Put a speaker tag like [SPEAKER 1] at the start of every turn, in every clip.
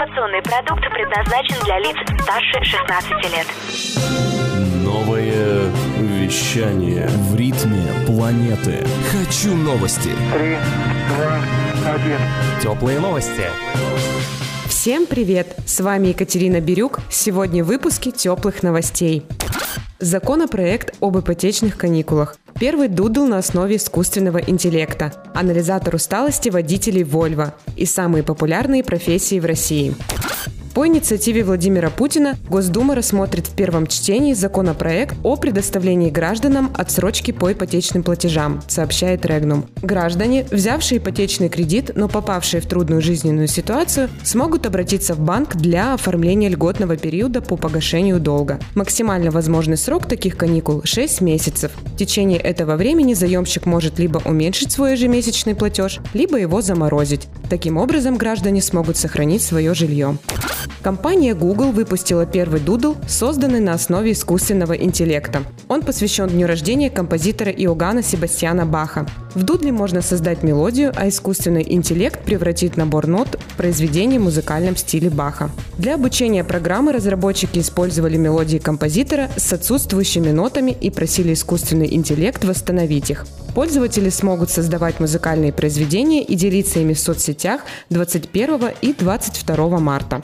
[SPEAKER 1] Информационный продукт предназначен для лиц старше 16 лет.
[SPEAKER 2] Новое вещание
[SPEAKER 3] В ритме планеты.
[SPEAKER 4] Хочу новости.
[SPEAKER 5] Три, два, один.
[SPEAKER 4] Теплые новости.
[SPEAKER 6] Всем привет! С вами Екатерина Бирюк. Сегодня в выпуске теплых новостей. Законопроект об ипотечных каникулах. Первый дудл на основе искусственного интеллекта. Анализатор усталости водителей Volvo. И самые популярные профессии в России. По инициативе Владимира Путина Госдума рассмотрит в первом чтении законопроект о предоставлении гражданам отсрочки по ипотечным платежам, сообщает Регнум. Граждане, взявшие ипотечный кредит, но попавшие в трудную жизненную ситуацию, смогут обратиться в банк для оформления льготного периода по погашению долга. Максимально возможный срок таких каникул – 6 месяцев. В течение этого времени заемщик может либо уменьшить свой ежемесячный платеж, либо его заморозить. Таким образом, граждане смогут сохранить свое жилье. Компания Google выпустила первый дудл, созданный на основе искусственного интеллекта. Он посвящен дню рождения композитора Иоганна Себастьяна Баха. В дудле можно создать мелодию, а искусственный интеллект превратит набор нот в произведение в музыкальном стиле Баха. Для обучения программы разработчики использовали мелодии композитора с отсутствующими нотами и просили искусственный интеллект восстановить их. Пользователи смогут создавать музыкальные произведения и делиться ими в соцсетях 21 и 22 марта.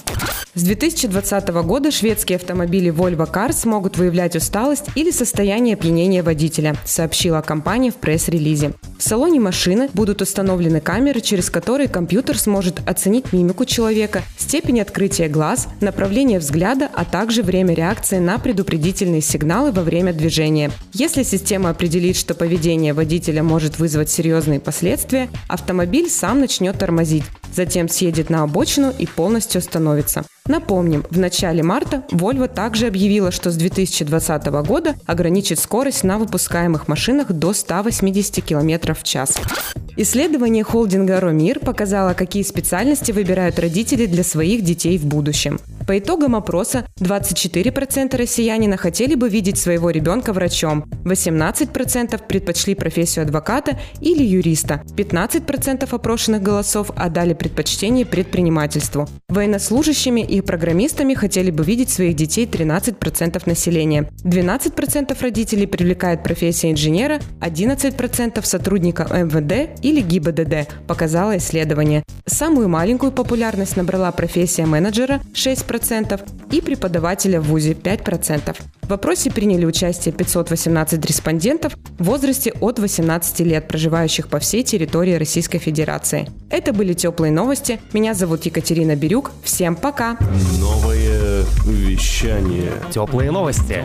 [SPEAKER 6] С 2020 года шведские автомобили Volvo Cars могут выявлять усталость или состояние опьянения водителя, сообщила компания в пресс-релизе. В салоне машины будут установлены камеры, через которые компьютер сможет оценить мимику человека, степень открытия глаз, направление взгляда, а также время реакции на предупредительные сигналы во время движения. Если система определит, что поведение водителя может вызвать серьезные последствия, автомобиль сам начнет тормозить, затем съедет на обочину и полностью остановится. Напомним, в начале марта Volvo также объявила, что с 2020 года ограничит скорость на выпускаемых машинах до 180 км в час. Исследование холдинга «Ромир» показало, какие специальности выбирают родители для своих детей в будущем. По итогам опроса 24% россиянина хотели бы видеть своего ребенка врачом, 18% предпочли профессию адвоката или юриста, 15% опрошенных голосов отдали предпочтение предпринимательству. Военнослужащими и программистами хотели бы видеть своих детей 13% населения. 12% родителей привлекает профессия инженера, 11% сотрудника МВД или ГИБДД, показало исследование. Самую маленькую популярность набрала профессия менеджера 6% и преподавателя в ВУЗе 5%. В опросе приняли участие 518 респондентов в возрасте от 18 лет, проживающих по всей территории Российской Федерации. Это были теплые новости. Меня зовут Екатерина Бирюк. Всем пока!
[SPEAKER 2] Новое вещание
[SPEAKER 4] Теплые новости.